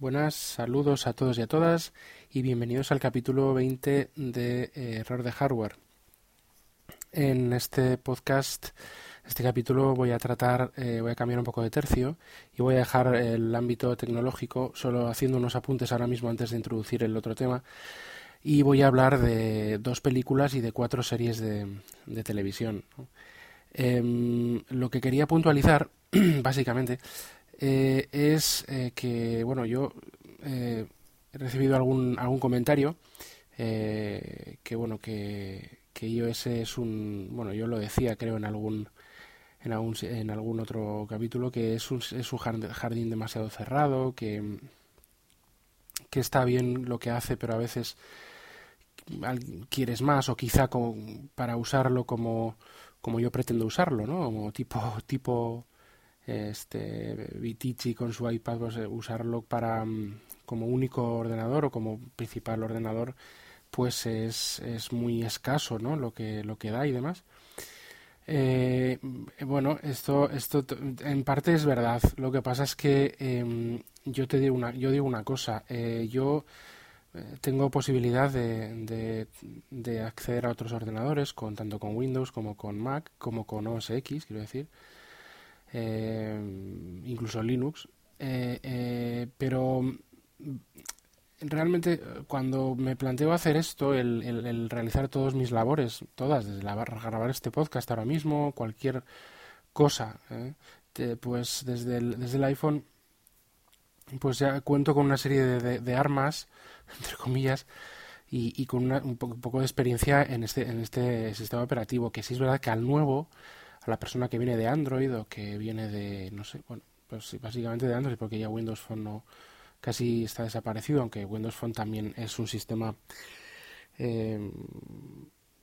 Buenas, saludos a todos y a todas y bienvenidos al capítulo 20 de eh, Error de Hardware. En este podcast, este capítulo voy a tratar, eh, voy a cambiar un poco de tercio y voy a dejar el ámbito tecnológico solo haciendo unos apuntes ahora mismo antes de introducir el otro tema y voy a hablar de dos películas y de cuatro series de, televisión. Em, lo que quería puntualizar, básicamente, eh, es eh, que, bueno, yo eh, he recibido algún, algún comentario que, bueno, que, que iOS es un, bueno, yo lo decía creo en algún, en algún, en algún otro capítulo, que es un, es un jardín demasiado cerrado, que, que está bien lo que hace, pero a veces quieres más o quizá para usarlo como, como yo pretendo usarlo, ¿no? Como tipo, tipo este Vitici con su iPad pues, eh, usarlo para mm, como único ordenador o como principal ordenador pues es, es muy escaso ¿no? lo que lo que da y demás. Eh, bueno esto esto en parte es verdad. Lo que pasa es que em, yo te digo una yo digo una cosa. Eh, yo tengo posibilidad de, de, de, acceder a otros ordenadores con tanto con Windows como con Mac como con OS X quiero decir eh, incluso Linux, eh, eh, pero realmente cuando me planteo hacer esto, el, realizar todas mis labores, todas, desde grabar este podcast ahora mismo, cualquier cosa, pues desde el, desde el iPhone, pues ya cuento con una serie de, armas, entre comillas, y, con un poco, de experiencia en este, en este sistema operativo, que sí es verdad que al nuevo a la persona que viene de Android o que viene de, no sé, bueno, pues básicamente de Android porque ya Windows Phone no casi está desaparecido, aunque Windows Phone también es un sistema, eh,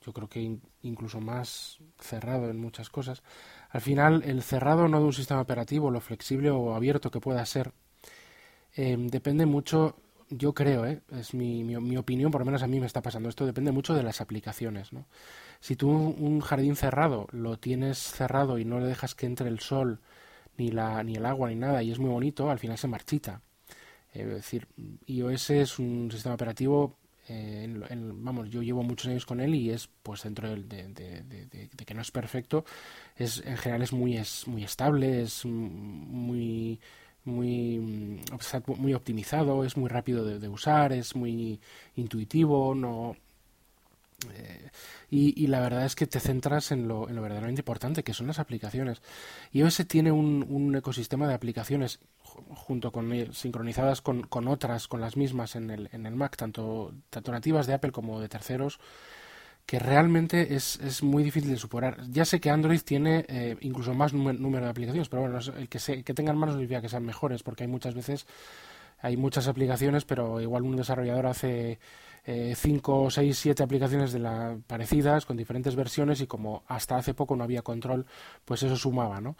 yo creo que incluso más cerrado en muchas cosas. Al final, el cerrado no de un sistema operativo, lo flexible o abierto que pueda ser, eh, depende mucho yo creo, ¿eh? es mi, mi, opinión, por lo menos a mí me está pasando esto, depende mucho de las aplicaciones. ¿no? Si tú un jardín cerrado lo tienes cerrado y no le dejas que entre el sol, ni, la, ni el agua, ni nada, y es muy bonito, al final se marchita. Eh, es decir, iOS es un sistema operativo, eh, vamos, yo llevo muchos años con él y es, pues dentro de, de, de, que no es perfecto, es en general es muy, es muy estable, es muy muy, mm, muy optimizado, es muy rápido de, usar, es muy intuitivo, no eh, y, la verdad es que te centras en lo, en lo, verdaderamente importante, que son las aplicaciones. iOS tiene un, un ecosistema de aplicaciones junto con sincronizadas con, con, otras, con las mismas en el, en el Mac, tanto, tanto nativas de Apple como de terceros, que realmente es, es muy difícil de superar. Ya sé que Android tiene eh, incluso más número de aplicaciones, pero bueno, el que, se, que tengan más no significa que sean mejores, porque hay muchas veces, hay muchas aplicaciones, pero igual un desarrollador hace 5, 6, 7 aplicaciones de la, parecidas con diferentes versiones y como hasta hace poco no había control, pues eso sumaba, ¿no?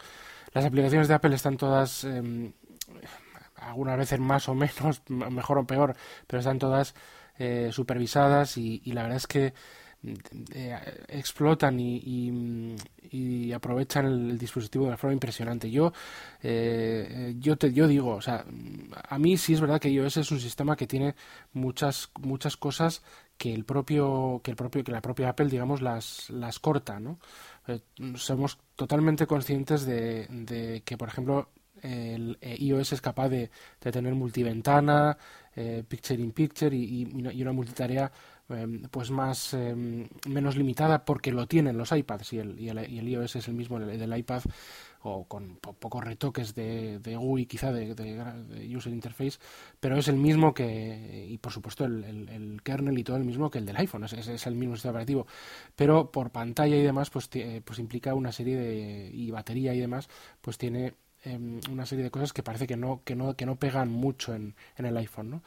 Las aplicaciones de Apple están todas, eh, algunas veces más o menos, mejor o peor, pero están todas eh, supervisadas y la verdad es que eh, explotan y, y, aprovechan el, dispositivo de una forma impresionante. Yo, eh, yo, te, yo digo, o sea, a mí sí es verdad que iOS es un sistema que tiene muchas, muchas cosas que el propio, que el propio, que la propia Apple, digamos, las, las corta, ¿no? Eh, somos totalmente conscientes de, de que, por ejemplo, el iOS es capaz de, de tener multiventana, picture in picture y, una multitarea Em, pues más em, menos limitada porque lo tienen los iPads y el, y el, iOS es el mismo el, del iPad o con pocos retoques de, de GUI quizá de, user interface pero es el mismo que y por supuesto el, el, kernel y todo el mismo que el del iPhone es, es, el mismo sistema operativo. Pero por pantalla y demás pues pues implica una serie de y batería y demás pues tiene em, una serie de cosas que parece que no que no que no pegan mucho en, en el iPhone no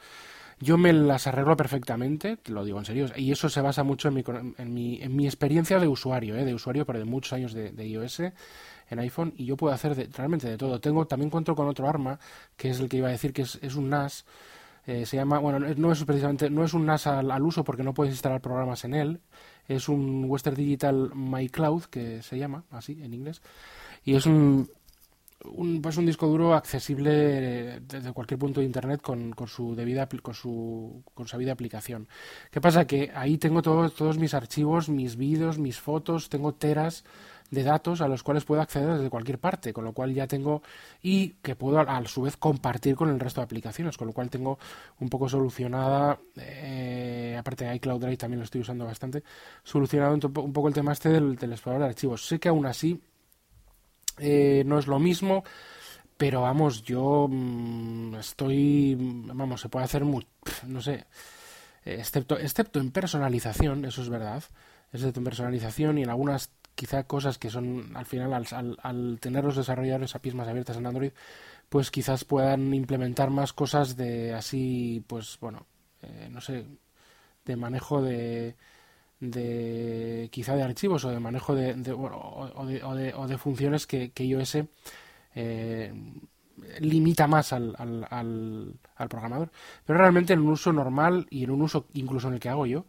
yo me las arreglo perfectamente, te lo digo en serio, y eso se basa mucho en mi, en mi, en mi experiencia de usuario, ¿eh? de usuario, pero de muchos años de, iOS en iPhone, y yo puedo hacer realmente de todo. Tengo También cuento con otro arma, que es el que iba a decir que es, es un NAS, eh, se llama, bueno, no es precisamente, no es un NAS al, uso porque no puedes instalar programas en él, es un Western Digital My Cloud, que se llama así en inglés, y es un, un, pues un disco duro accesible desde cualquier punto de internet con, con su debida con su con su debida aplicación. ¿Qué pasa? Que ahí tengo todos todos mis archivos, mis vídeos, mis fotos, tengo teras de datos a los cuales puedo acceder desde cualquier parte, con lo cual ya tengo y que puedo a su vez compartir con el resto de aplicaciones, con lo cual tengo un poco solucionada, eh, aparte de iCloud Drive también lo estoy usando bastante, solucionado un, poco el tema este del, del explorador de archivos. Sé que aún así eh, no es lo mismo, pero vamos, yo mm, estoy, vamos, se puede hacer, muy, no sé, excepto, excepto en personalización, eso es verdad, excepto en personalización y en algunas quizá cosas que son al final al, al, tener los desarrolladores APIs más abiertas en Android pues quizás puedan implementar más cosas de así pues bueno eh, no sé de manejo de de quizá de archivos o de manejo de, o, de, o, de, funciones que, que iOS eh, limita más al, al, al, programador pero realmente en un uso normal y en un uso incluso en el que hago yo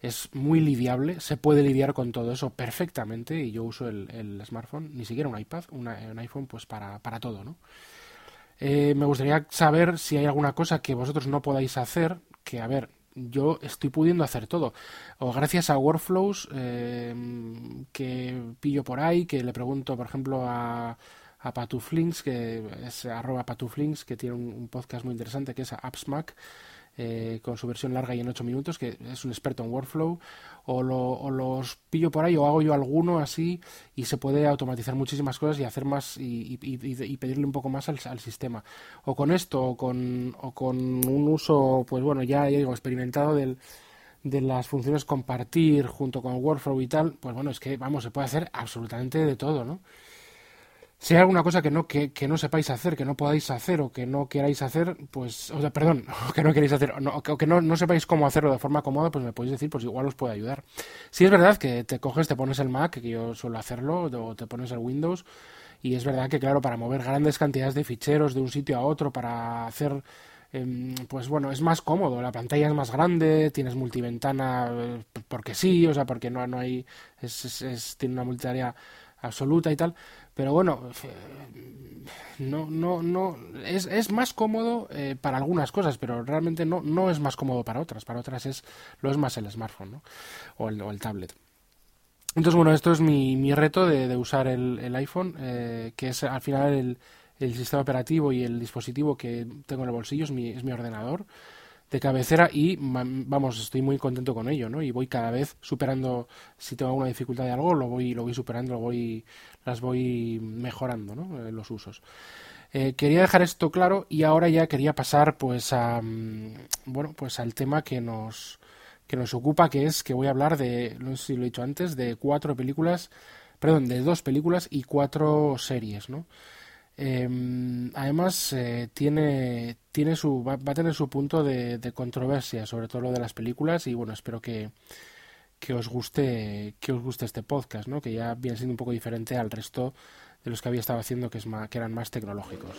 es muy lidiable, se puede lidiar con todo eso perfectamente y yo uso el, smartphone, ni siquiera un iPad, un iPhone pues para, para todo, ¿no? Eh, me gustaría saber si hay alguna cosa que vosotros no podáis hacer, que a ver, yo estoy pudiendo hacer todo. O gracias a workflows eh, que pillo por ahí, que le pregunto, por ejemplo, a, a Patuflinks, que es arroba Patuflinks, que tiene un, un, podcast muy interesante que es AppsMac, eh, con su versión larga y en 8 minutos, que es un experto en workflow, o, los pillo por ahí o hago yo alguno así y se puede automatizar muchísimas cosas y hacer más y, pedirle un poco más al, sistema. O con esto, o con, o con un uso, pues bueno, ya, digo, experimentado del de las funciones compartir junto con workflow y tal, pues bueno, es que vamos, se puede hacer absolutamente de todo, ¿no? Si hay alguna cosa que no, que, que, no sepáis hacer, que no podáis hacer o que no queráis hacer, pues, o sea, perdón, o que no queréis hacer, o, que no, no sepáis cómo hacerlo de forma cómoda, pues me podéis decir, pues igual os puede ayudar. Si es verdad que te coges, te pones el Mac, que yo suelo hacerlo, o te pones el Windows, y es verdad que, claro, para mover grandes cantidades de ficheros de un sitio a otro, para hacer em, pues bueno, es más cómodo, la pantalla es más grande, tienes multiventana eh, porque sí, o sea, porque no, no hay, es, es, tiene una multitarea absoluta y tal, pero bueno, no, no, no, es, es más cómodo eh, para algunas cosas, pero realmente no, no es más cómodo para otras. Para otras es lo es más el smartphone ¿no? o, el, o el tablet. Entonces, bueno, esto es mi, mi reto de, de usar el, el iPhone, eh, que es al final el, el, sistema operativo y el dispositivo que tengo en el bolsillo, es mi, es mi ordenador de cabecera y vamos, estoy muy contento con ello, ¿no? Y voy cada vez superando, si tengo alguna dificultad de algo, lo voy, lo voy superando, lo voy, las voy mejorando, ¿no? Eh, los usos. Eh, quería dejar esto claro y ahora ya quería pasar pues a mm, bueno pues al tema que nos que nos ocupa que es que voy a hablar de no sé si lo he dicho antes de cuatro películas perdón de dos películas y cuatro series no eh, además, eh, tiene, tiene su, va, a tener su punto de, controversia, sobre todo lo de las películas, y bueno, espero que, que os guste, que os guste este podcast, ¿no? que ya viene siendo un poco diferente al resto de los que había estado haciendo, que, es que eran más tecnológicos.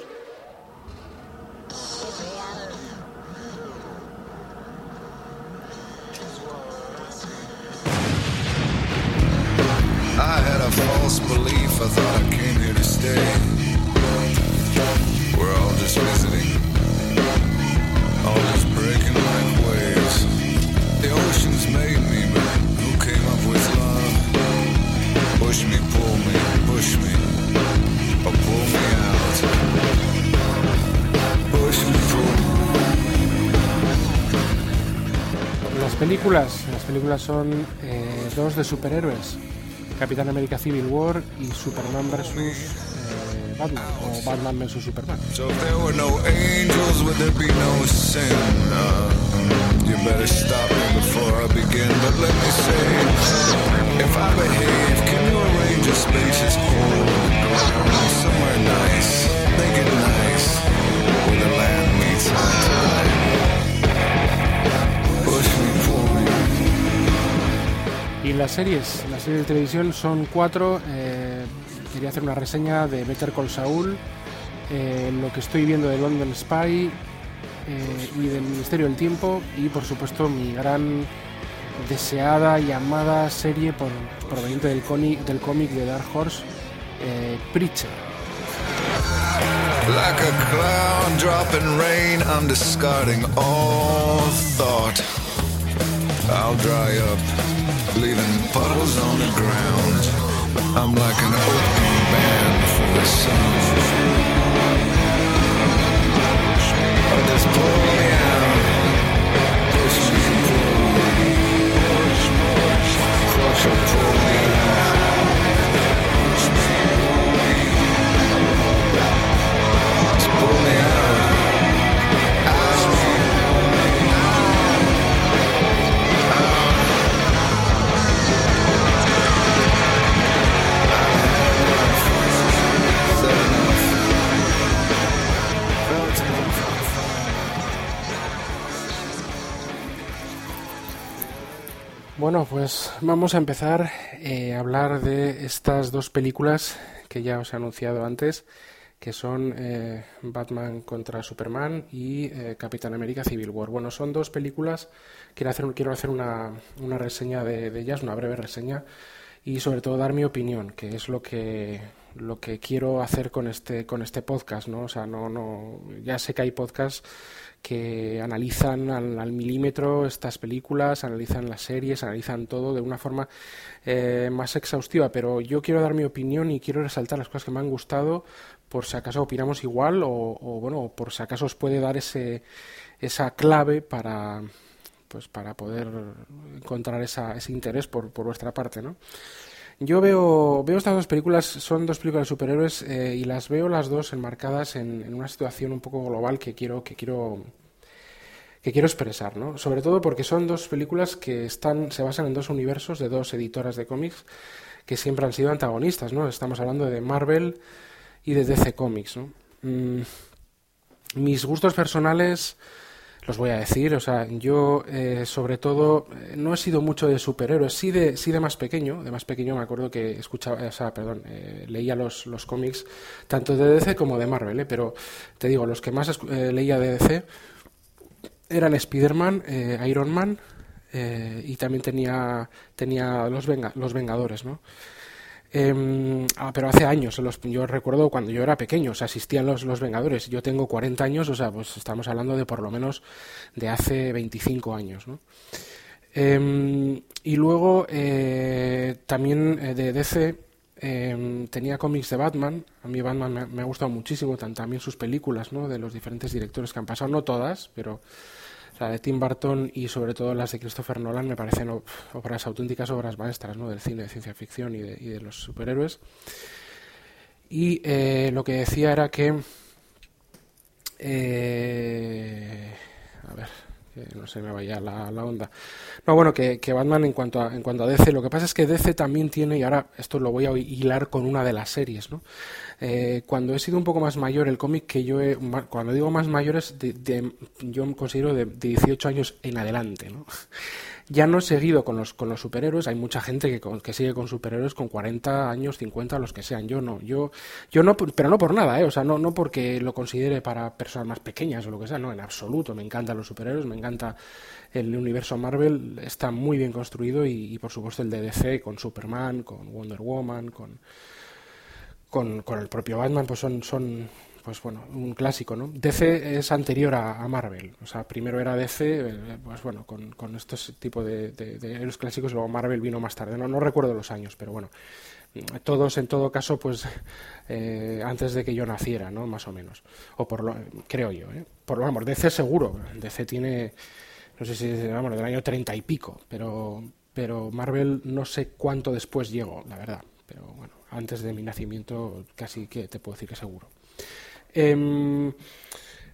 I. películas, las películas son eh, dos de superhéroes, Capitán América Civil War y Superman vs Batman o Batman vs Superman. So Y las series, las series de televisión son cuatro. Eh, quería hacer una reseña de Better Call Saul, eh, lo que estoy viendo de London Spy eh, y del Ministerio del Tiempo y por supuesto mi gran deseada y amada serie por, proveniente del cómic, de Dark Horse, Preacher. Like a cloud dropping rain, I'm discarding all thought. I'll dry up, leaving puddles on the ground. I'm like an open band for the sun. Oh, just pull me out. Push me, pull me. Push pull me. Bueno, pues vamos a empezar eh, a hablar de estas dos películas que ya os he anunciado antes, que son eh, Batman contra Superman y eh, Capitán América Civil War. Bueno, son dos películas, quiero hacer, quiero hacer una, una reseña de, de ellas, una breve reseña, y sobre todo dar mi opinión, que es lo que, lo que quiero hacer con este, con este podcast, ¿no? O sea, no, no, ya sé que hay podcasts que analizan al, al, milímetro estas películas, analizan las series, analizan todo de una forma eh, más exhaustiva, pero yo quiero dar mi opinión y quiero resaltar las cosas que me han gustado por si acaso opinamos igual o, o bueno, por si acaso os puede dar ese, esa clave para pues para poder encontrar esa, ese interés por, por vuestra parte, ¿no? Yo veo, veo estas dos películas, son dos películas de superhéroes eh, y las veo las dos enmarcadas en, en, una situación un poco global que quiero, que quiero, que quiero expresar, ¿no? Sobre todo porque son dos películas que están, se basan en dos universos de dos editoras de cómics que siempre han sido antagonistas, ¿no? Estamos hablando de Marvel y de DC Comics, ¿no? Mm, mis gustos personales los voy a decir, o sea, yo eh, sobre todo eh, no he sido mucho de superhéroes, sí de, sí de más pequeño, de más pequeño me acuerdo que escuchaba, o sea, perdón, eh, leía los, los cómics tanto de DC como de Marvel, pero te digo, los que más leía de DC eran Spider-Man, Iron Man y también tenía, tenía los, Venga, los Vengadores, ¿no? Eh, pero hace años, yo recuerdo cuando yo era pequeño, o sea, asistían los, los Vengadores. Yo tengo 40 años, o sea, pues estamos hablando de por lo menos de hace 25 años, ¿no? Eh, y luego eh, también de DC tenía cómics de Batman. A mí Batman me, me ha gustado muchísimo, también sus películas, ¿no? De los diferentes directores que han pasado, no todas, pero la de Tim Burton y sobre todo las de Christopher Nolan me parecen obras auténticas, obras maestras ¿no? del cine de ciencia ficción y de, los superhéroes. Y eh, lo que decía era que... Eh, a ver, no se me vaya la, la onda. No, bueno, que, que, Batman en cuanto, a, en cuanto a DC, lo que pasa es que DC también tiene, y ahora esto lo voy a hilar con una de las series, ¿no? Eh, cuando he sido un poco más mayor, el cómic que yo he, cuando digo más mayor es de, de, yo considero de, de 18 años en adelante, ¿no? Ya no he seguido con los, con los superhéroes, hay mucha gente que, que sigue con superhéroes con 40 años, 50, los que sean. Yo no, yo, yo no, pero no por nada, ¿eh? O sea, no, no porque lo considere para personas más pequeñas o lo que sea, no, en absoluto. Me encantan los superhéroes, me encanta el universo Marvel, está muy bien construido y, y por supuesto el de DC con Superman, con Wonder Woman, con, con, con el propio Batman, pues son, son pues bueno, un clásico, ¿no? DC es anterior a, Marvel, o sea, primero era DC, eh, pues bueno, con, con estos tipos de, de, de, clásicos, luego Marvel vino más tarde, no, no recuerdo los años, pero bueno, todos en todo caso, pues eh, antes de que yo naciera, ¿no? Más o menos, o por lo, creo yo, ¿eh? Por lo vamos, DC seguro, DC tiene, no sé si, vamos, del año treinta y pico, pero, pero Marvel no sé cuánto después llegó, la verdad, pero bueno, antes de mi nacimiento casi que te puedo decir que seguro. Eh,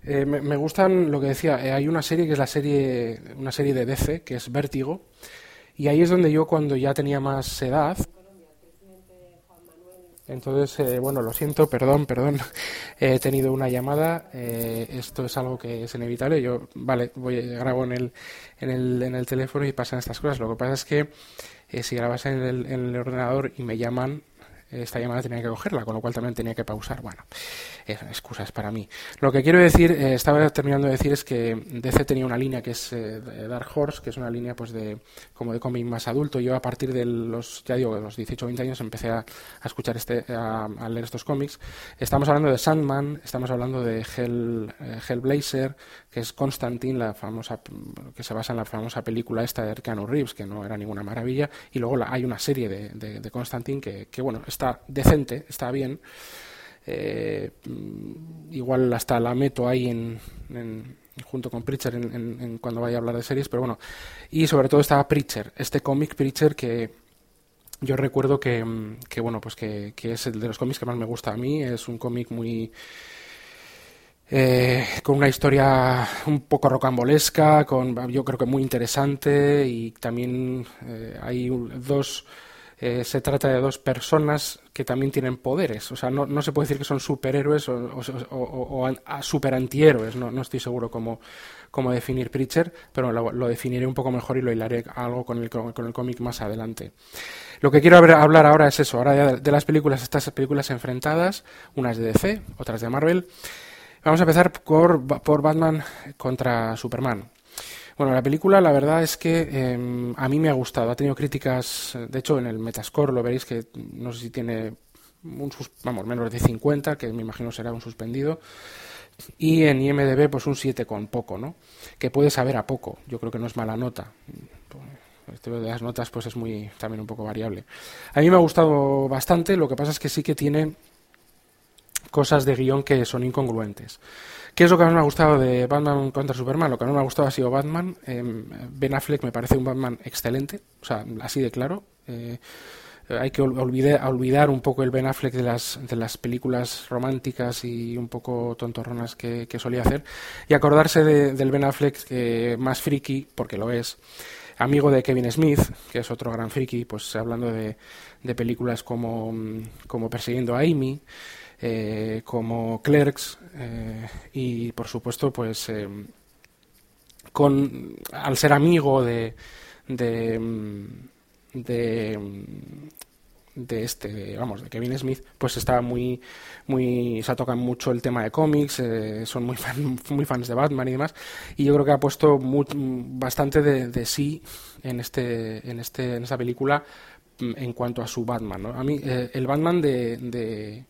eh, me, gustan lo que decía. Eh, hay una serie que es la serie, una serie de DC que es Vértigo, y ahí es donde yo cuando ya tenía más edad. Entonces, eh, bueno, lo siento, perdón, perdón. He tenido una llamada. esto es algo que es inevitable. Yo, vale, voy grabo en el, en el, en el teléfono y pasan estas cosas. Lo que pasa es que si grabas en el ordenador y me llaman, esta llamada tenía que cogerla, con lo cual también tenía que pausar. Bueno, son excusas para mí. Lo que quiero decir, eh, estaba terminando de decir, es que DC tenía una línea que es eh, Dark Horse, que es una línea pues de como de cómic más adulto. Yo a partir de los, ya digo, los 18 o 20 años empecé a, escuchar este, a, leer estos cómics. Estamos hablando de Sandman, estamos hablando de Hell, eh, Hellblazer, que es Constantine, la famosa, que se basa en la famosa película esta de Keanu Reeves, que no era ninguna maravilla, y luego hay una serie de, Constantine que, bueno, está decente, está bien. Eh, igual hasta la meto ahí en, junto con Preacher en, cuando vaya a hablar de series, pero bueno. Y sobre todo estaba Preacher, este cómic Preacher que yo recuerdo que, que bueno, pues que, que, es el de los cómics que más me gusta a mí. Es un cómic muy eh, con una historia un poco rocambolesca, con yo creo que muy interesante y también eh, hay dos eh, se trata de dos personas que también tienen poderes. O sea, no, no se puede decir que son superhéroes o, o, super antihéroes. No, no estoy seguro cómo, cómo definir Preacher, pero lo, definiré un poco mejor y lo hilaré algo con el, con el cómic más adelante. Lo que quiero hablar ahora es eso, ahora de, de las películas, estas películas enfrentadas, unas de DC, otras de Marvel. Vamos a empezar por, por Batman contra Superman. Bueno, la película la verdad es que em, a mí me ha gustado. Ha tenido críticas, de hecho en el Metascore lo veréis que no sé si tiene un vamos, menos de 50, que me imagino será un suspendido. Y en IMDB pues un 7 con poco, ¿no? Que puede saber a poco. Yo creo que no es mala nota. Esto de las notas pues es muy también un poco variable. A mí me ha gustado bastante, lo que pasa es que sí que tiene cosas de guion que son incongruentes. ¿Qué es lo que más me ha gustado de Batman contra Superman? Lo que no me ha gustado ha sido Batman. Em, ben Affleck me parece un Batman excelente, o sea, así de claro. Eh, hay que olvidar, un poco el Ben Affleck de las, de las películas románticas y un poco tontorronas que, solía hacer y acordarse del Ben Affleck que más friki, porque lo es, amigo de Kevin Smith, que es otro gran friki, pues hablando de, de películas como, como Persiguiendo a Amy, eh, como Clerks eh, y por supuesto pues eh, con al ser amigo de de, de, este vamos de Kevin Smith pues estaba muy muy se tocan mucho el tema de cómics son muy muy fans de Batman y demás y yo creo que ha puesto bastante de, sí en este en este en esta película mm, en cuanto a su Batman a mí el Batman de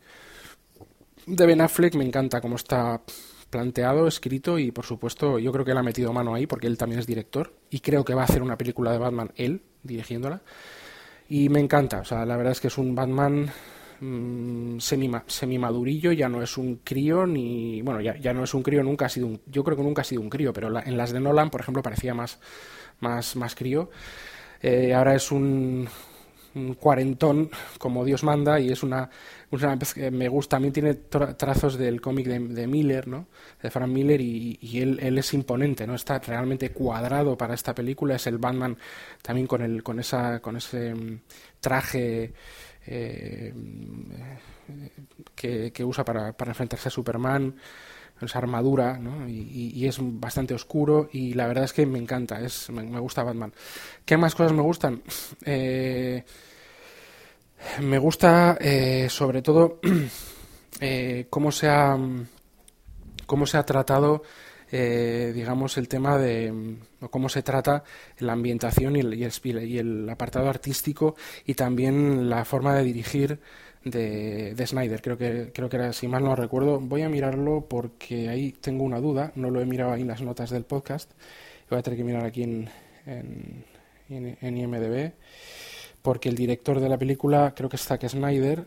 Ben Affleck me encanta cómo está planteado, escrito y por supuesto yo creo que él ha metido mano ahí porque él también es director y creo que va a hacer una película de Batman él dirigiéndola y me encanta, o sea, la verdad es que es un Batman mmm, semi, madurillo, ya no es un crío ni bueno, ya, ya, no es un crío, nunca ha sido un yo creo que nunca ha sido un crío, pero en las de Nolan, por ejemplo, parecía más más más crío. Eh, ahora es un un cuarentón como Dios manda y es una, me gusta también tiene trazos del cómic de, Miller no de Frank Miller y, él, es imponente no está realmente cuadrado para esta película es el Batman también con el con esa con ese mm, traje eh, que, que, usa para, para enfrentarse a Superman esa armadura, ¿no? y, es bastante oscuro y la verdad es que me encanta, es, me, gusta Batman. ¿Qué más cosas me gustan? Eh, me gusta eh, sobre todo eh, cómo se ha cómo se ha tratado digamos el tema de cómo se trata la ambientación y el, y el apartado artístico y también la forma de dirigir de, de, Snyder, creo que, creo que era, si mal no recuerdo. Voy a mirarlo porque ahí tengo una duda, no lo he mirado ahí en las notas del podcast. Voy a tener que mirar aquí en, en, en, IMDB, porque el director de la película creo que es Zack Snyder.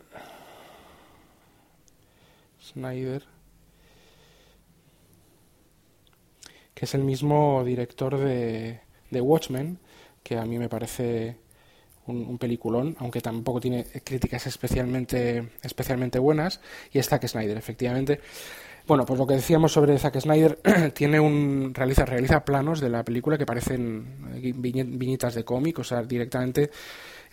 Snyder. Que es el mismo director de, de Watchmen, que a mí me parece un, peliculón, aunque tampoco tiene críticas especialmente, especialmente buenas, y es Zack Snyder, efectivamente. Bueno, pues lo que decíamos sobre Zack Snyder, tiene un realiza realiza planos de la película que parecen viñetas de cómic, o sea, directamente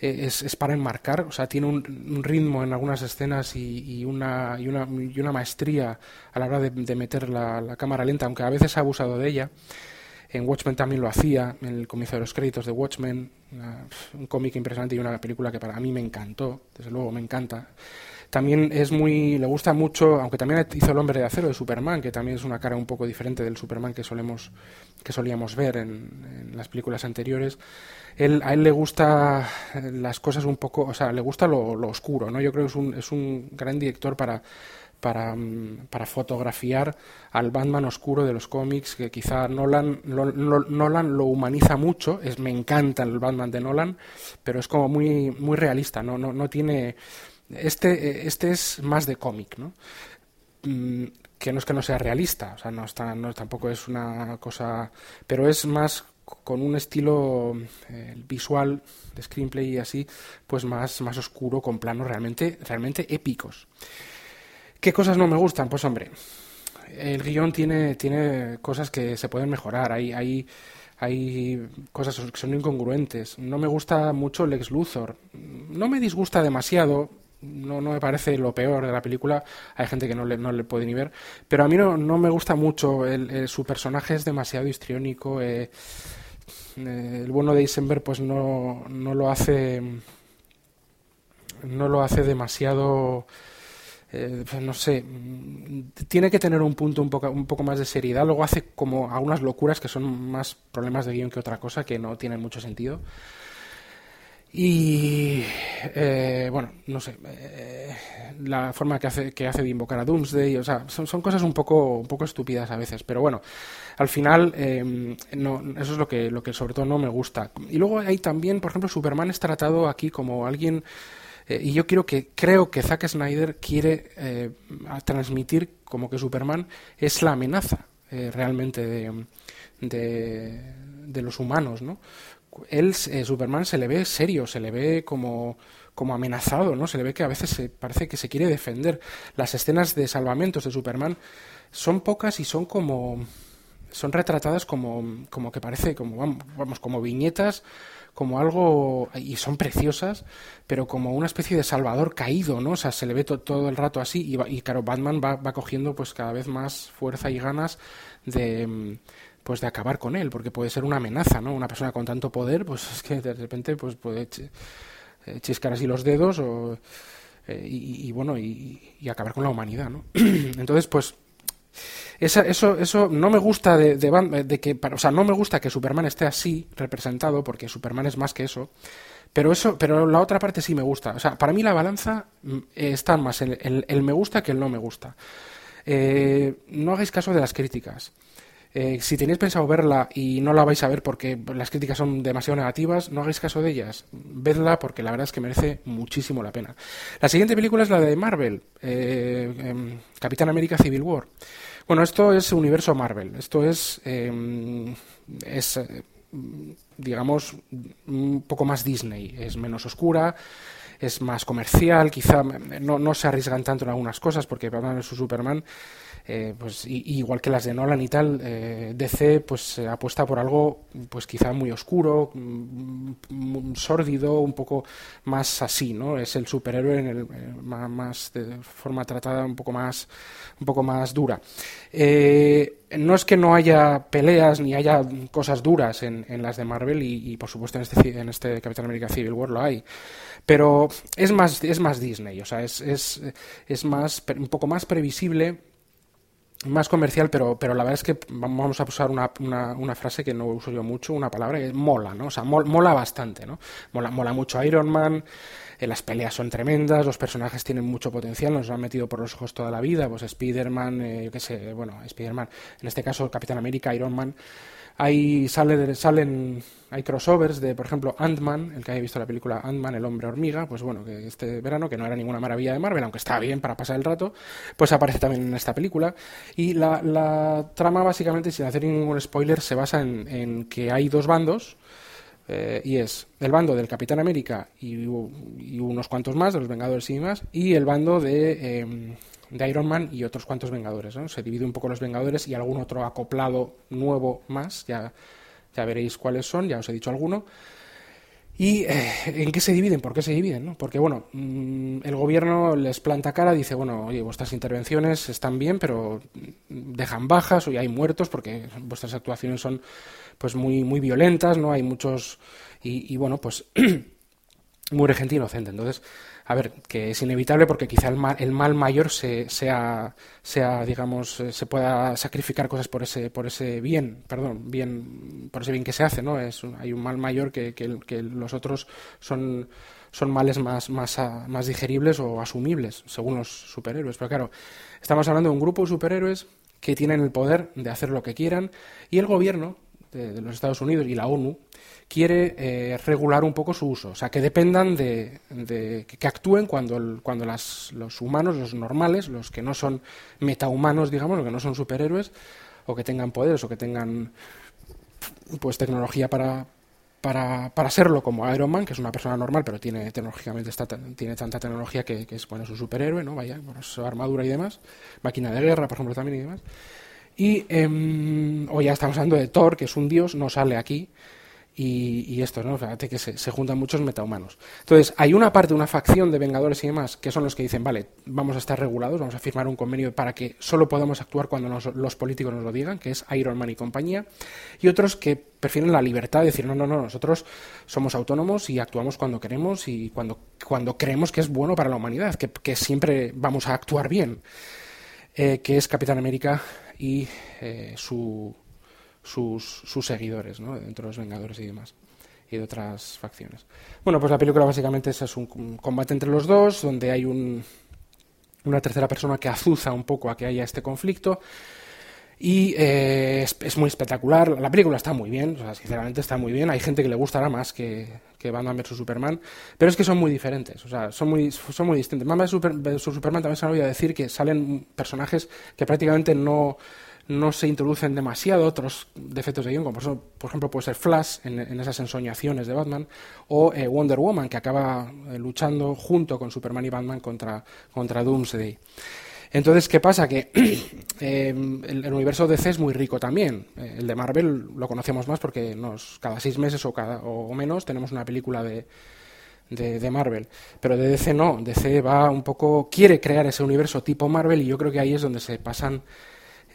eh, es, es, para enmarcar, o sea, tiene un, ritmo en algunas escenas y, una, y, una, y una maestría a la hora de, meter la, la, cámara lenta, aunque a veces ha abusado de ella. En Watchmen también lo hacía, en el comienzo de los créditos de Watchmen, un cómic impresionante y una película que para mí me encantó, desde luego me encanta. También es muy, le gusta mucho, aunque también hizo El hombre de acero de Superman, que también es una cara un poco diferente del Superman que solemos, que solíamos ver en, las películas anteriores. Él, a él le gusta las cosas un poco, o sea, le gusta lo, oscuro, ¿no? Yo creo que es un, es un gran director para para, mm, para, fotografiar al Batman oscuro de los cómics, que quizá Nolan, Nolan lo humaniza mucho, es, me encanta el Batman de Nolan, pero es como muy, muy realista, no, no, no tiene... Este, este es más de cómic, ¿no? Mm, que no es que no sea realista, o sea, no, está, no tampoco es una cosa, pero es más con un estilo eh, visual de screenplay y así, pues más, más oscuro, con planos realmente, realmente épicos. ¿Qué cosas no me gustan? Pues hombre, el guion tiene, tiene cosas que se pueden mejorar. Hay, hay, hay cosas que son incongruentes. No me gusta mucho Lex Luthor. No me disgusta demasiado. No, no me parece lo peor de la película. Hay gente que no le, no le puede ni ver. Pero a mí no, no me gusta mucho. Su personaje es demasiado histriónico. Eh, eh, el bueno de Eisenberg pues no, no lo hace no lo hace demasiado eh, pues no sé, tiene que tener un punto un poco, un poco más de seriedad. Luego hace como algunas locuras que son más problemas de guion que otra cosa, que no tienen mucho sentido. Y eh, bueno, no sé, eh, la forma que hace, que hace de invocar a Doomsday, o sea, son, cosas un poco, un poco estúpidas a veces, pero bueno, al final no, eso es lo que, lo que sobre todo no me gusta. Y luego hay también, por ejemplo, Superman es tratado aquí como alguien eh, y yo quiero que, creo que Zack Snyder quiere transmitir como que Superman es la amenaza realmente de, de, los humanos, ¿no? Él, Superman se le ve serio, se le ve como, como amenazado, ¿no? Se le ve que a veces se, parece que se quiere defender. Las escenas de salvamentos de Superman son pocas y son como son retratadas como, como que parece como vamos como viñetas como algo, y son preciosas, pero como una especie de salvador caído, ¿no? O sea, se le ve todo el rato así y, y claro, Batman va, va, cogiendo pues cada vez más fuerza y ganas de pues de acabar con él, porque puede ser una amenaza, ¿no? Una persona con tanto poder, pues es que de repente pues puede eh, chiscar así los dedos o, eh, y, bueno, y, acabar con la humanidad, ¿no? Entonces, pues esa, eso, eso no me gusta de, de, que, o sea, no me gusta que Superman esté así representado, porque Superman es más que eso. Pero eso, pero la otra parte sí me gusta. O sea, para mí la balanza mm, está más el, el, me gusta que el no me gusta. Eh, no hagáis caso de las críticas. Eh, si tenéis pensado verla y no la vais a ver porque las críticas son demasiado negativas, no hagáis caso de ellas. Vedla porque la verdad es que merece muchísimo la pena. La siguiente película es la de Marvel, eh, em, Capitán América Civil War. Bueno, esto es universo Marvel. Esto es, em, es eh, digamos, un poco más Disney. Es menos oscura, es más comercial, quizá no, se arriesgan tanto en algunas cosas porque Batman su Superman eh, pues igual que las de Nolan y tal, eh, DC pues apuesta por algo pues quizá muy oscuro, mm, mm, sórdido, un poco más así, ¿no? Es el superhéroe en el, eh, más, de forma tratada un poco más un poco más dura. no es que no haya peleas ni haya cosas duras en, en las de Marvel y, por supuesto en este, en este Capitán América Civil War lo hay, pero es más es más Disney, o sea es, es, es más un poco más previsible más comercial, pero, pero la verdad es que vamos a usar una, una, frase que no uso yo mucho, una palabra que mola, ¿no? O sea, mola bastante, ¿no? Mola, mola mucho Iron Man, eh, las peleas son tremendas, los personajes tienen mucho potencial, nos han metido por los ojos toda la vida, pues Spider-Man, eh, yo qué sé, bueno, Spider-Man, en este caso Capitán América, Iron Man, hay, sale, salen, hay crossovers de, por ejemplo, Ant-Man, el que haya visto la película Ant-Man, el hombre hormiga, pues bueno, que este verano, que no era ninguna maravilla de Marvel, aunque está bien para pasar el rato, pues aparece también en esta película. Y la, la trama, básicamente, sin hacer ningún spoiler, se basa en, en que hay dos bandos, eh, y es el bando del Capitán América y, y, unos cuantos más, de los Vengadores y demás, y el bando de, eh, de Iron Man y otros cuantos Vengadores. ¿no? Se divide un poco los Vengadores y algún otro acoplado nuevo más, ya, ya veréis cuáles son, ya os he dicho alguno. ¿Y eh, en qué se dividen? ¿Por qué se dividen? ¿no? Porque, bueno, mm, el gobierno les planta cara, dice, bueno, oye, vuestras intervenciones están bien, pero dejan bajas, hoy hay muertos porque vuestras actuaciones son pues muy, muy violentas, ¿no? Hay muchos... Y, bueno, pues muere gente inocente. Entonces, a ver, que es inevitable porque quizá el mal, el mal mayor se, sea, sea, digamos, eh, se pueda sacrificar cosas por ese, por ese bien, perdón, bien, por ese bien que se hace, ¿no? Es hay un mal mayor que, que, que los otros son, son males más, más, más digeribles o asumibles, según los superhéroes. Pero claro, estamos hablando de un grupo de superhéroes que tienen el poder de hacer lo que quieran y el gobierno de, los Estados Unidos y la ONU quiere eh, regular un poco su uso, o sea, que dependan de, que actúen cuando, cuando las, los humanos, los normales, los que no son metahumanos, digamos, los que no son superhéroes, o que tengan poderes, o que tengan pues tecnología para, para, para serlo, como Iron Man, que es una persona normal, pero tiene tecnológicamente está, tiene tanta tecnología que, es bueno, es un superhéroe, ¿no? Vaya, por su armadura y demás, máquina de guerra, por ejemplo, también y demás. Y eh, o ya estamos hablando de Thor, que es un dios, no sale aquí. Y, y esto, ¿no? Fíjate que se, juntan muchos metahumanos. Entonces, hay una parte, una facción de Vengadores y demás, que son los que dicen, vale, vamos a estar regulados, vamos a firmar un convenio para que solo podamos actuar cuando nos, los políticos nos lo digan, que es Iron Man y compañía. Y otros que prefieren la libertad de decir, no, no, no, nosotros somos autónomos y actuamos cuando queremos y cuando, cuando creemos que es bueno para la humanidad, que, que siempre vamos a actuar bien. Eh, que es Capitán América y eh, su, sus, seguidores, ¿no? dentro de los Vengadores y demás, y de otras facciones. Bueno, pues la película básicamente es, un combate entre los dos, donde hay un, una tercera persona que azuza un poco a que haya este conflicto. Y eh, es, muy espectacular. La película está muy bien, o sea, sinceramente está muy bien. Hay gente que le gustará más que, que Batman vs Superman, pero es que son muy diferentes, o sea, son muy, son muy distintos. Batman vs Superman también se me olvidado decir que salen personajes que prácticamente no, no se introducen demasiado otros defectos de guion, como por, ejemplo puede ser Flash en, en, esas ensoñaciones de Batman, o eh, Wonder Woman, que acaba eh, luchando junto con Superman y Batman contra, contra Doomsday. Entonces, ¿qué pasa? Que eh, el, el, universo DC es muy rico también. El de Marvel lo conocemos más porque nos, cada seis meses o, cada, o menos tenemos una película de, de, de, Marvel. Pero de DC no. DC va un poco. quiere crear ese universo tipo Marvel y yo creo que ahí es donde se pasan.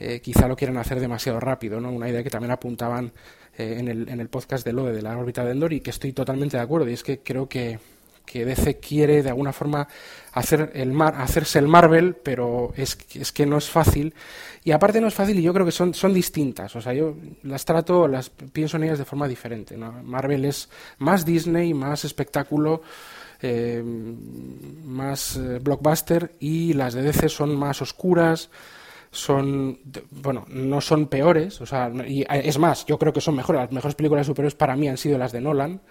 Eh, quizá lo quieren hacer demasiado rápido, ¿no? Una idea que también apuntaban eh, en, el, en el podcast de Loe de la órbita de Endor y que estoy totalmente de acuerdo. Y es que creo que que DC quiere de alguna forma hacer el mar, hacerse el Marvel, pero es, es, que no es fácil. Y aparte no es fácil y yo creo que son, son distintas. O sea, yo las trato, las pienso en ellas de forma diferente. ¿no? Marvel es más Disney, más espectáculo, eh, más eh, blockbuster y las de DC son más oscuras son, bueno, no son peores, o sea, y es más, yo creo que son mejores, las mejores películas superiores para mí han sido las de Nolan,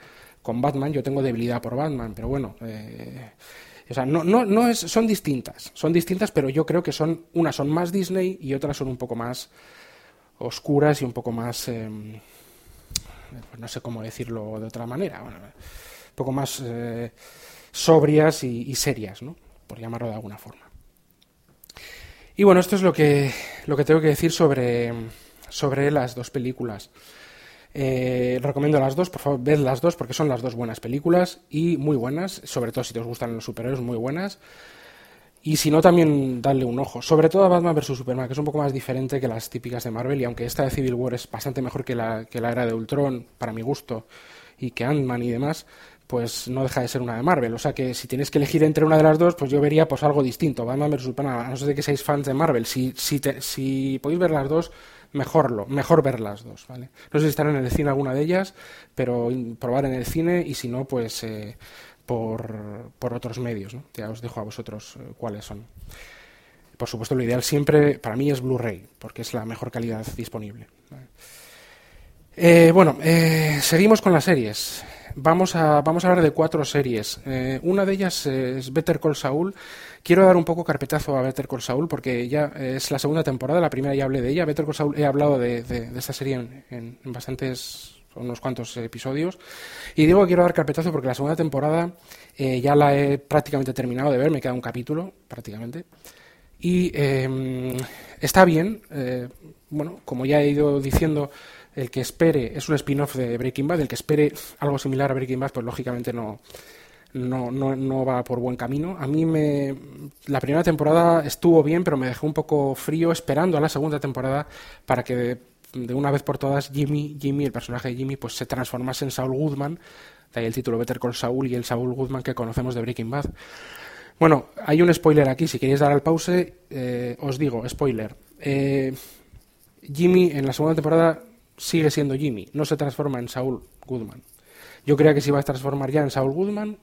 con Batman. Yo tengo debilidad por Batman, pero bueno. Eh, o sea, no, no, no es, son distintas. Son distintas, pero yo creo que son. Unas son más Disney y otras son un poco más oscuras y un poco más. Eh, no sé cómo decirlo de otra manera. Bueno, un poco más eh, sobrias y, y, serias, ¿no? Por llamarlo de alguna forma. Y bueno, esto es lo que, lo que tengo que decir sobre, sobre las dos películas. Eh, recomiendo las dos, por favor, ved las dos porque son las dos buenas películas y muy buenas, sobre todo si te gustan los superhéroes, muy buenas. Y si no, también darle un ojo. Sobre todo a Batman vs. Superman, que es un poco más diferente que las típicas de Marvel. Y aunque esta de Civil War es bastante mejor que la, que la era de Ultron, para mi gusto, y que Ant-Man y demás, pues no deja de ser una de Marvel. O sea que si tienes que elegir entre una de las dos, pues yo vería pues algo distinto. Batman vs. Superman, no ser de que seáis fans de Marvel. Si, si, podéis ver las dos, mejor, ver las dos, ¿vale? No sé si estarán en el cine alguna de ellas, pero probar en el cine y si no, pues eh, por, por, otros medios, ¿no? Ya os dejo a vosotros eh, cuáles son. Por supuesto, lo ideal siempre para mí es Blu-ray, porque es la mejor calidad disponible. Eh, bueno, seguimos con las series. Vamos a, vamos a hablar de cuatro series. una de ellas es Better Call Saul, Quiero dar un poco carpetazo a Better Call Saul porque ya es la segunda temporada, la primera ya hablé de ella. Better Call Saul he hablado de, de, de esta serie en, en, bastantes, unos cuantos episodios. Y digo que quiero dar carpetazo porque la segunda temporada eh, ya la he prácticamente terminado de ver, me queda un capítulo prácticamente. Y eh, está bien, eh, bueno, como ya he ido diciendo, el que espere, es un spin-off de Breaking Bad, el que espere algo similar a Breaking Bad, pues lógicamente no, no, no, no va por buen camino. A mí me, la primera temporada estuvo bien, pero me dejó un poco frío esperando a la segunda temporada para que de, una vez por todas Jimmy, Jimmy, el personaje de Jimmy, pues se transformase en Saul Goodman, de ahí el título Better Call Saul y el Saul Goodman que conocemos de Breaking Bad. Bueno, hay un spoiler aquí, si queréis dar al pause, eh, os digo, spoiler. Eh, Jimmy en la segunda temporada sigue siendo Jimmy, no se transforma en Saul Goodman. Yo creía que se iba a transformar ya en Saul Goodman,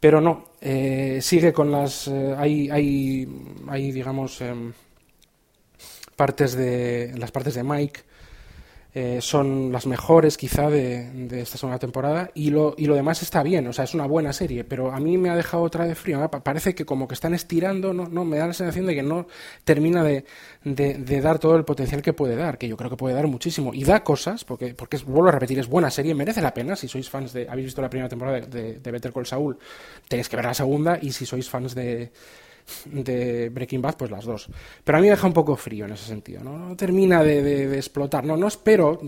pero no, eh, sigue con las... Eh, hay, hay, hay, digamos, em, partes de... las partes de Mike eh, son las mejores quizá de, de, esta segunda temporada y lo, y lo demás está bien, o sea, es una buena serie, pero a mí me ha dejado otra de frío, parece que como que están estirando, no, no me da la sensación de que no termina de, de, dar todo el potencial que puede dar, que yo creo que puede dar muchísimo, y da cosas, porque, porque vuelvo a repetir, es buena serie, merece la pena, si sois fans de, habéis visto la primera temporada de, de Better Call Saul, tenéis que ver la segunda, y si sois fans de de Breaking Bad, pues las dos. Pero a mí me deja un poco frío en ese sentido, ¿no? termina de, explotar. No, no espero,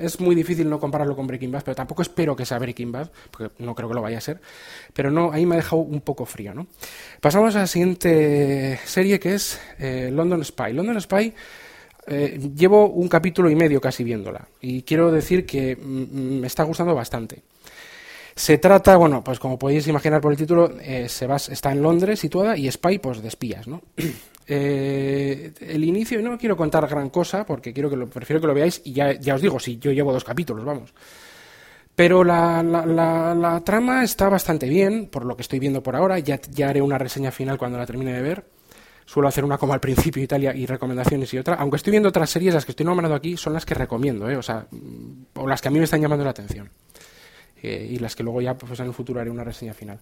es muy difícil no compararlo con Breaking Bad, pero tampoco espero que sea Breaking Bad, porque no creo que lo vaya a ser. Pero no, ahí me ha dejado un poco frío, ¿no? Pasamos a la siguiente serie que es eh, London Spy. London Spy. Eh, llevo un capítulo y medio casi viéndola y quiero decir que me está gustando bastante. Se trata, bueno, pues como podéis imaginar por el título, eh, se va, está en Londres situada y Spy, pues de espías, ¿no? eh, el inicio, no quiero contar gran cosa porque quiero que lo, prefiero que lo veáis y ya, os digo, si yo llevo dos capítulos, vamos. Pero la, trama está bastante bien, por lo que estoy viendo por ahora. Ya, haré una reseña final cuando la termine de ver. Suelo hacer una como al principio Italia y recomendaciones y otra. Aunque estoy viendo otras series, las que estoy nombrando aquí son las que recomiendo, ¿eh? o sea, o las que a mí me están llamando la atención eh, y las que luego ya pues, en el futuro haré una reseña final.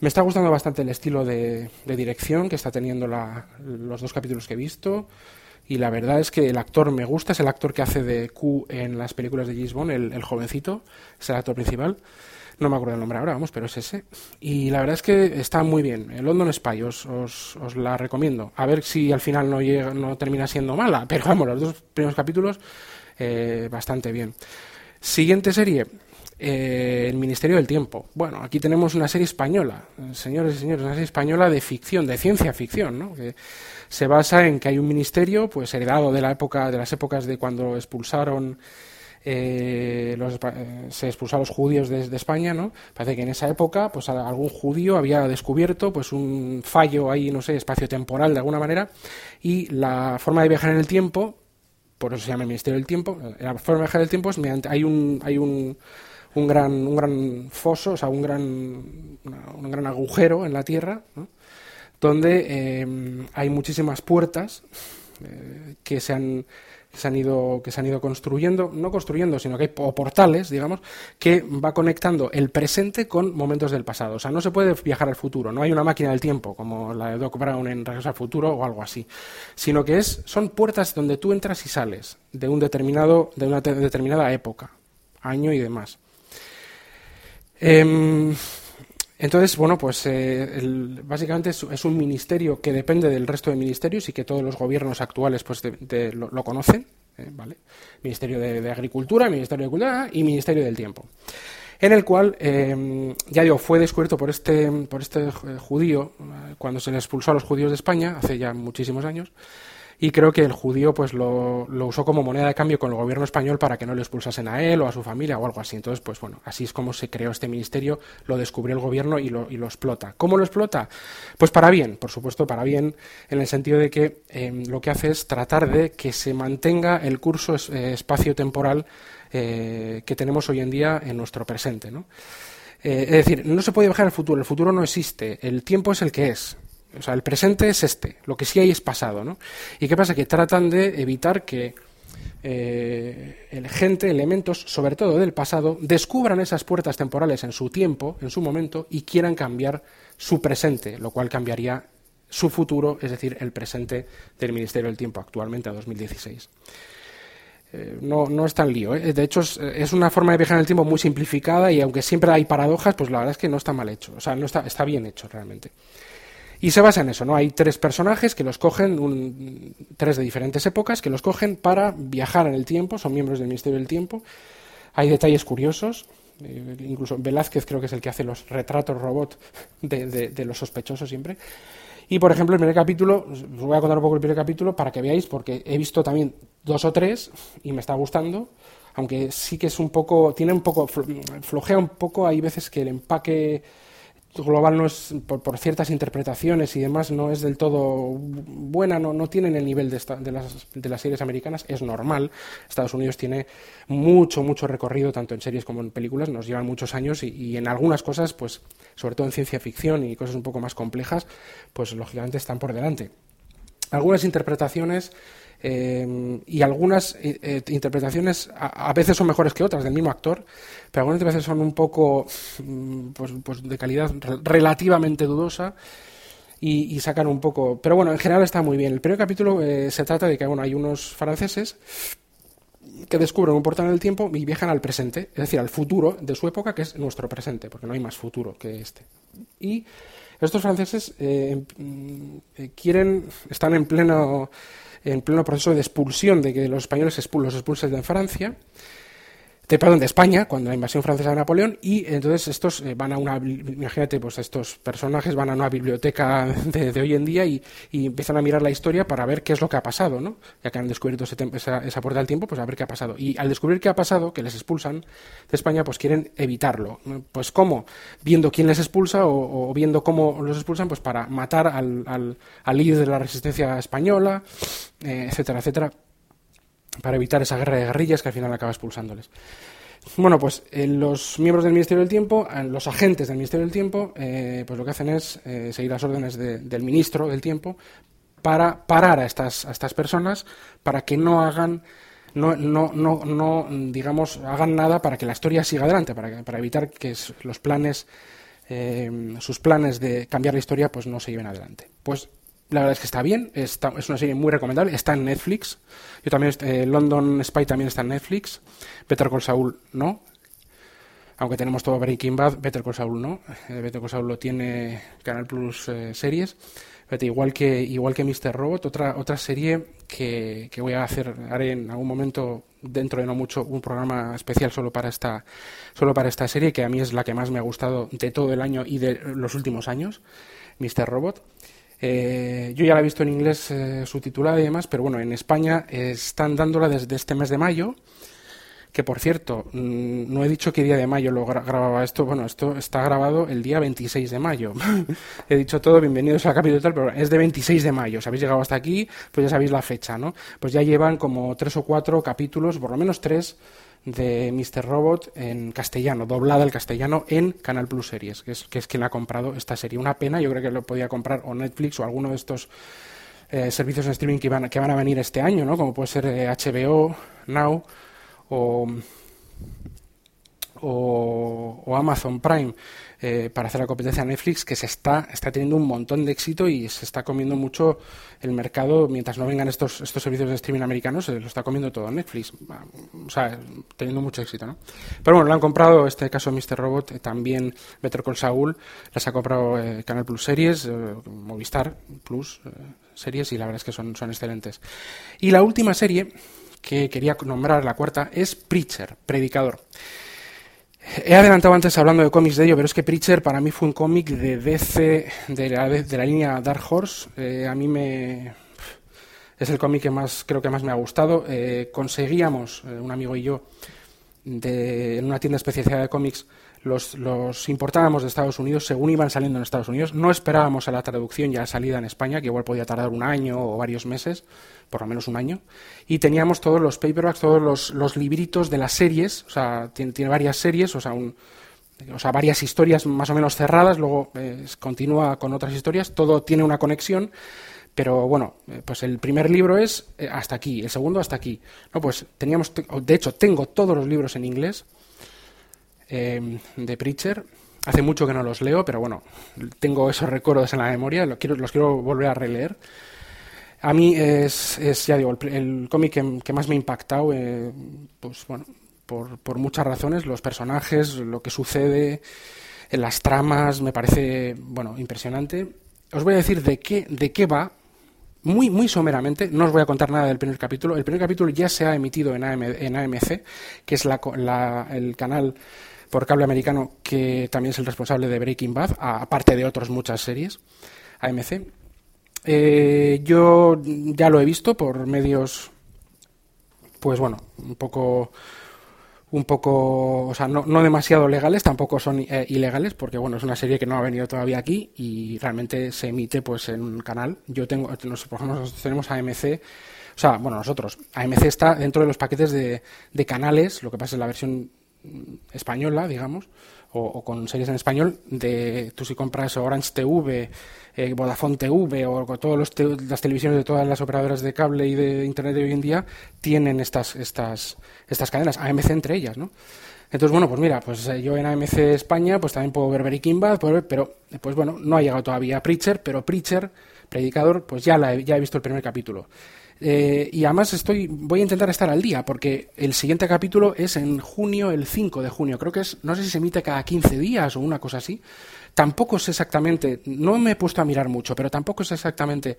Me está gustando bastante el estilo de, de dirección que está teniendo la, los dos capítulos que he visto y la verdad es que el actor me gusta, es el actor que hace de Q en las películas de James Bond, el, el jovencito, es el actor principal. No me acuerdo el nombre ahora, vamos, pero es ese. Y la verdad es que está muy bien. London Spy os, os, os la recomiendo. A ver si al final no, llega, no termina siendo mala, pero vamos, los dos primeros capítulos eh, bastante bien. Siguiente serie, eh, el Ministerio del Tiempo. Bueno, aquí tenemos una serie española, señores y señores, una serie española de ficción, de ciencia ficción, ¿no? Que se basa en que hay un ministerio, pues heredado de la época, de las épocas de cuando expulsaron eh, los, eh, se expulsaron los judíos de, España, ¿no? Parece que en esa época, pues algún judío había descubierto, pues un fallo ahí, no sé, espacio-temporal de alguna manera, y la forma de viajar en el tiempo, por eso se llama el Ministerio del Tiempo, la forma de viajar en el tiempo es mediante, hay un, hay un un gran, un gran foso, o sea, un gran, un gran agujero en la Tierra, donde eh, hay muchísimas puertas eh, que se han que se han ido que se han ido construyendo no construyendo sino que hay portales digamos que va conectando el presente con momentos del pasado. O sea no se puede viajar al futuro no hay una máquina del tiempo como la de Doc Brown en Regreso al futuro o algo así sino que es son puertas donde tú entras y sales de un determinado de una determinada época año y demás eh, entonces, bueno, pues eh, básicamente es, un ministerio que depende del resto de ministerios y que todos los gobiernos actuales pues lo, conocen, eh, ¿vale? Ministerio de, Agricultura, Ministerio de Cultura y Ministerio del Tiempo. En el cual, eh, ya digo, fue descubierto por este, por este judío cuando se le expulsó a los judíos de España, hace ya muchísimos años, y creo que el judío pues lo, lo, usó como moneda de cambio con el gobierno español para que no le expulsasen a él o a su familia o algo así. Entonces, pues bueno, así es como se creó este ministerio, lo descubrió el gobierno y lo, lo explota. ¿Cómo lo explota? Pues para bien, por supuesto, para bien, en el sentido de que eh, lo que hace es tratar de que se mantenga el curso eh, espacio-temporal eh, que tenemos hoy en día en nuestro presente, ¿no? Eh, es decir, no se puede viajar al futuro, el futuro no existe, el tiempo es el que es, o sea, el presente es este, lo que sí hay es pasado, ¿no? ¿Y qué pasa? Que tratan de evitar que eh, el gente, elementos, sobre todo del pasado, descubran esas puertas temporales en su tiempo, en su momento, y quieran cambiar su presente, lo cual cambiaría su futuro, es decir, el presente del Ministerio del Tiempo actualmente a 2016. Eh, no, no es tan lío. ¿eh? De hecho, es, es, una forma de viajar en el tiempo muy simplificada y aunque siempre hay paradojas, pues la verdad es que no está mal hecho. O sea, no está, está bien hecho realmente. Y se basa en eso, ¿no? Hay tres personajes que los cogen, un, tres de diferentes épocas, que los cogen para viajar en el tiempo, son miembros del Ministerio del Tiempo. Hay detalles curiosos, eh, incluso Velázquez creo que es el que hace los retratos robot de, de, los sospechosos siempre. Y por ejemplo, el primer capítulo, os voy a contar un poco el primer capítulo para que veáis, porque he visto también dos o tres y me está gustando, aunque sí que es un poco, tiene un poco, flojea un poco, hay veces que el empaque global no es, por, ciertas interpretaciones y demás, no es del todo buena, no, no tienen el nivel de, de, las, de las series americanas, es normal. Estados Unidos tiene mucho, mucho recorrido, tanto en series como en películas, nos llevan muchos años y, y en algunas cosas, pues, sobre todo en ciencia ficción y cosas un poco más complejas, pues lógicamente están por delante. Algunas interpretaciones eh, y algunas eh, eh, interpretaciones a, veces son mejores que otras del mismo actor, pero algunas veces son un poco mm, pues, pues de calidad relativamente dudosa y, sacan un poco. Pero bueno, en general está muy bien. El primer capítulo se trata de que bueno, hay unos franceses que descubren un portal en el tiempo y viajan al presente, es decir, al futuro de su época, que es nuestro presente, porque no hay más futuro que este. Y estos franceses mm, quieren, están en pleno en pleno proceso de expulsión, de que los españoles los expulsen de Francia, de, perdón, de España, cuando la invasión francesa de Napoleón, y entonces estos eh, van a una, imagínate, pues estos personajes van a una biblioteca de, hoy en día y, empiezan a mirar la historia para ver qué es lo que ha pasado, ¿no? Ya que han descubierto esa, esa, puerta del tiempo, pues a ver qué ha pasado. Y al descubrir qué ha pasado, que les expulsan de España, pues quieren evitarlo. Pues ¿cómo? Viendo quién les expulsa o, viendo cómo los expulsan, pues para matar al, al, líder de la resistencia española, eh, etcétera, etcétera para evitar esa guerra de guerrillas que al final acaba expulsándoles. Bueno, pues eh, los miembros del Ministerio del Tiempo, eh, los agentes del Ministerio del Tiempo, eh, pues lo que hacen es seguir las órdenes del ministro del Tiempo para parar a estas, a estas personas para que no hagan no, no, no, no, digamos, hagan nada para que la historia siga adelante, para, para evitar que los planes, sus planes de cambiar la historia, pues no se lleven adelante. Pues la verdad es que está bien, está, es una serie muy recomendable, está en Netflix. Yo también, eh, London Spy también está en Netflix. Better Call Saul no. Aunque tenemos todo Breaking Bad, Better Call Saul no. Eh, Better Call Saul lo tiene Canal Plus eh, series. igual que igual que Mr. Robot, otra otra serie que, que, voy a hacer, haré en algún momento dentro de no mucho un programa especial solo para esta solo para esta serie que a mí es la que más me ha gustado de todo el año y de los últimos años, Mr. Robot. Eh, yo ya la he visto en inglés eh, subtitulada y demás, pero bueno, en España están dándola desde este mes de mayo, que por cierto, mm, no he dicho qué día de mayo lo grababa esto, bueno, esto está grabado el día 26 de mayo. he dicho todo, bienvenidos al capítulo tal, pero es de 26 de mayo, si habéis llegado hasta aquí, pues ya sabéis la fecha, ¿no? Pues ya llevan como tres o cuatro capítulos, por lo menos tres, de Mr. Robot en castellano, doblada al castellano en Canal Plus Series, que es, que es quien ha comprado esta serie. Una pena, yo creo que lo podía comprar o Netflix o alguno de estos eh, servicios de streaming que van, que van a venir este año, ¿no? como puede ser HBO, eh, Now o, o Amazon Prime. Eh, para hacer la competencia a Netflix que se está, está teniendo un montón de éxito y se está comiendo mucho el mercado mientras no vengan estos, estos servicios de streaming americanos, se lo está comiendo todo Netflix. O sea, teniendo mucho éxito, ¿no? Pero bueno, lo han comprado, este caso Mr. Robot, eh, también Better Call Saul, las ha comprado eh, Canal Plus Series, Movistar Plus Series y la verdad es que son, son excelentes. Y la última serie que quería nombrar, la cuarta, es Preacher, Predicador. He adelantado antes hablando de cómics de ello, pero es que Preacher para mí fue un cómic de DC, de la, de la línea Dark Horse. Eh, a mí me. Es el cómic que más creo que más me ha gustado. Eh, conseguíamos, eh, un amigo y yo, de, en una tienda especializada de cómics, los, los, importábamos de Estados Unidos según iban saliendo en Estados Unidos. No esperábamos a la traducción y a la salida en España, que igual podía tardar un año o varios meses, por lo menos un año. Y teníamos todos los paperbacks, todos los, libritos de las series, o sea, tiene, tiene varias series, o sea, un, o sea, varias historias más o menos cerradas, luego eh, continúa con otras historias, todo tiene una conexión. Pero bueno, eh, pues el primer libro es eh, hasta aquí, el segundo hasta aquí. No, pues teníamos, de hecho, tengo todos los libros en inglés Em, de Preacher. Hace mucho que no los leo, pero bueno, tengo esos recuerdos en la memoria, los quiero, los quiero volver a releer. A mí es, es ya digo, el, cómic que, más me ha impactado, eh, pues bueno, por, por, muchas razones, los personajes, lo que sucede, en las tramas, me parece, bueno, impresionante. os voy a decir de qué, de qué va, muy, muy someramente, no os voy a contar nada del primer capítulo. El primer capítulo ya se ha emitido en, en AMC, que es la, el canal por cable americano que también es el responsable de Breaking Bad, aparte de otras muchas series, AMC. Eh, yo ya lo he visto por medios, pues bueno, un poco un poco, o sea, no, no demasiado legales, tampoco son eh, ilegales, porque bueno, es una serie que no ha venido todavía aquí y realmente se emite pues en un canal. Yo tengo, por ejemplo, nosotros tenemos AMC, o sea, bueno, nosotros, AMC está dentro de los paquetes de, de canales, lo que pasa es la versión española, digamos, o, con series en español, de tú si compras Orange TV, eh, Vodafone TV o todas las televisiones de todas las operadoras de cable y de internet de hoy en día tienen estas estas estas cadenas, AMC entre ellas, ¿no? Entonces, bueno, pues mira, pues eh, yo en AMC España pues también puedo ver Breaking Bad, pero pues bueno, no ha llegado todavía Preacher, pero Preacher, predicador, pues ya, la ya he visto el primer capítulo. Eh, y además estoy, voy a intentar estar al día, porque el siguiente capítulo es en junio, el 5 de junio. Creo que es, no sé si se emite cada 15 días o una cosa así. Tampoco sé exactamente, no me he puesto a mirar mucho, pero tampoco sé exactamente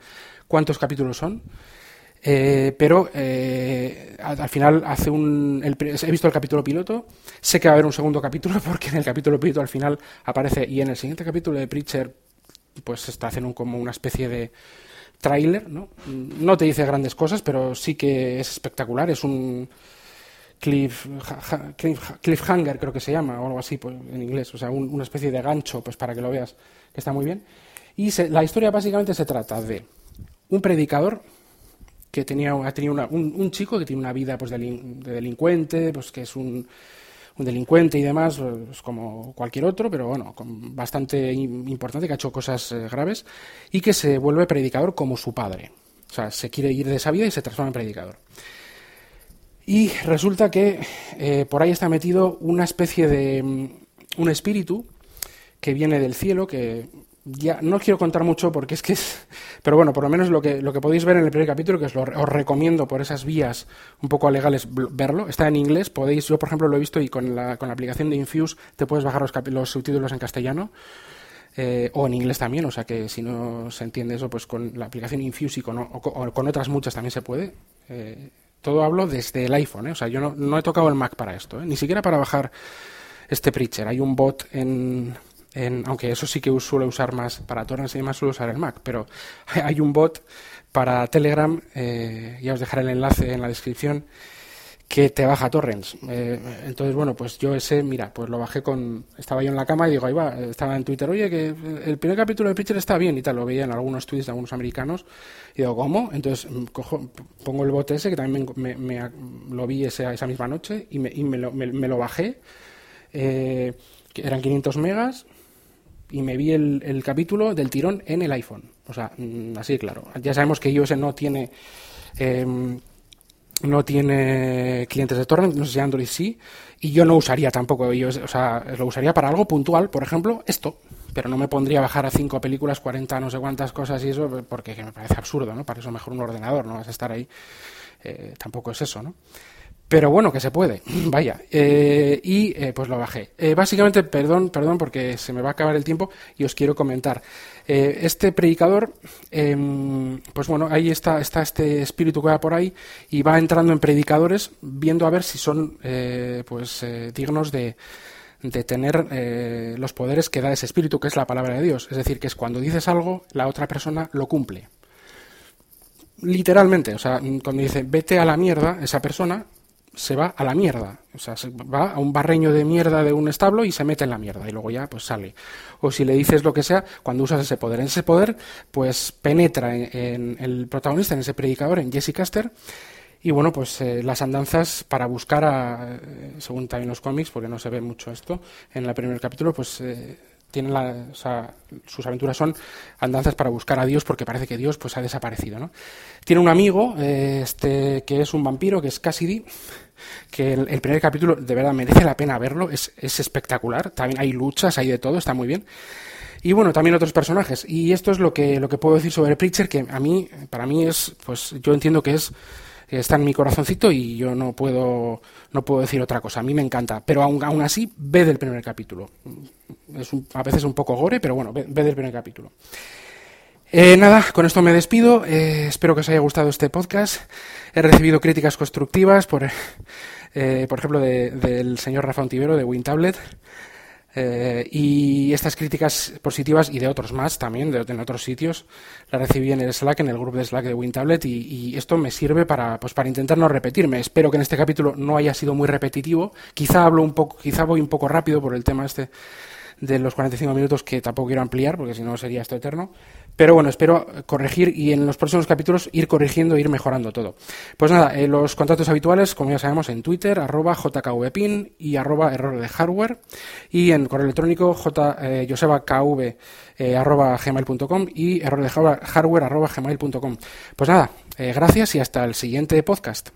cuántos capítulos son. Eh, pero eh, al, final hace un he visto el capítulo piloto sé que va a haber un segundo capítulo porque en el capítulo piloto al final aparece y en el siguiente capítulo de Preacher pues está haciendo como una especie de tráiler, ¿no? No te dice grandes cosas, pero sí que es espectacular. Es un cliff, cliffhanger, creo que se llama, o algo así pues, en inglés. O sea, una especie de gancho, pues para que lo veas, que está muy bien. Y la historia básicamente se trata de un predicador que tenía, ha tenido un, chico que tiene una vida pues, de delincuente, pues que es un un delincuente y demás, pues como cualquier otro, pero bueno, bastante importante, que ha hecho cosas eh, graves, y que se vuelve predicador como su padre. O sea, se quiere ir de esa vida y se transforma en predicador. Y resulta que eh, por ahí está metido una especie de mm, un espíritu que viene del cielo, que ya no quiero contar mucho porque es que es, pero bueno, por lo menos lo que, lo que podéis ver en el primer capítulo, que os, lo, recomiendo por esas vías un poco legales verlo, está en inglés, podéis, yo por ejemplo lo he visto y con la, con la aplicación de Infuse te puedes bajar los, los subtítulos en castellano. Eh, o en inglés también, o sea que si no se entiende eso, pues con la aplicación Infuse y con, con otras muchas también se puede. Eh, todo hablo desde el iPhone, ¿eh? o sea, yo no, no, he tocado el Mac para esto, ni siquiera para bajar este Preacher. Hay un bot en, aunque eso sí que suelo usar más para torrents y demás, suelo usar el Mac, pero hay un bot para Telegram, eh, ya os dejaré el enlace en la descripción, que te baja torrents. Eh, entonces, bueno, pues yo ese, mira, pues lo bajé con. Estaba yo en la cama y digo, ahí va, estaba en Twitter, oye, que el primer capítulo de Preacher está bien y tal, lo veía en algunos tweets de algunos americanos. Y digo, ¿cómo? Entonces mm, cojo, pongo el bot ese, que también me, lo vi esa, esa misma noche, y me, y me, lo, me, lo, bajé. Eh, eran 500 megas, y me vi el, capítulo del tirón en el iPhone. O sea, mm, así claro. Ya sabemos que iOS no tiene em, no tiene clientes de torrent, no sé si Android sí, y yo no usaría tampoco iOS, o sea, lo usaría para algo puntual, por ejemplo, esto, pero no me pondría a bajar a cinco películas, 40 no sé cuántas cosas y eso, porque me parece absurdo, ¿no? Para eso mejor un ordenador, no vas a estar ahí. Eh, tampoco es eso, ¿no? Pero bueno, que se puede, vaya. Eh, y eh, pues lo bajé. Eh, básicamente, perdón, perdón, porque se me va a acabar el tiempo y os quiero comentar. este predicador, em, pues bueno, ahí está, está este espíritu que va por ahí y va entrando en predicadores viendo a ver si son pues dignos de, de tener los poderes que da ese espíritu, que es la palabra de Dios. Es decir, que es cuando dices algo, la otra persona lo cumple literalmente, o sea, cuando dice vete a la mierda, esa persona se va a la mierda. O sea, se va a un barreño de mierda de un establo y se mete en la mierda y luego ya pues sale. O si le dices lo que sea, cuando usas ese poder. En ese poder, pues penetra en, el protagonista, en ese predicador, en Jesse Caster. Y bueno, pues eh, las andanzas para buscar a, eh, según también los cómics, porque no se ve mucho esto, en el primer capítulo, pues eh, tienen la, sus aventuras son andanzas para buscar a Dios porque parece que Dios pues ha desaparecido. ¿no? Tiene un amigo eh, este, que es un vampiro, que es Cassidy, que el, el, primer capítulo de verdad merece la pena verlo, es, es espectacular, también hay luchas, hay de todo, está muy bien. Y bueno, también otros personajes. Y esto es lo que, lo que puedo decir sobre Preacher, que a mí, para mí es, pues yo entiendo que es está en mi corazoncito y yo no puedo, no puedo decir otra cosa. A mí me encanta, pero aún, aún así ve del primer capítulo. Es a veces un poco gore, pero bueno, ve, del primer capítulo. Eh, nada, con esto me despido. Eh, espero que os haya gustado este podcast. He recibido críticas constructivas, por, eh, por ejemplo, de- del señor Rafa Ontivero de WinTablet. Eh, y estas críticas positivas y de otros más también, de, otros sitios, las recibí en el Slack, en el grupo de Slack de WinTablet, y, y esto me sirve para, pues, para intentar no repetirme. Espero que en este capítulo no haya sido muy repetitivo. Quizá hablo un poco, quizá voy un poco rápido por el tema este de los 45 minutos que tampoco quiero ampliar, porque si no sería esto eterno. Pero bueno, espero corregir y en los próximos capítulos ir corrigiendo, ir mejorando todo. Pues nada, eh, los contactos habituales, como ya sabemos, en Twitter, arroba jkvpin y arroba error de hardware, y en correo electrónico j, eh, eh, gmail.com y error de hardware arroba gmail.com. Pues nada, gracias y hasta el siguiente podcast.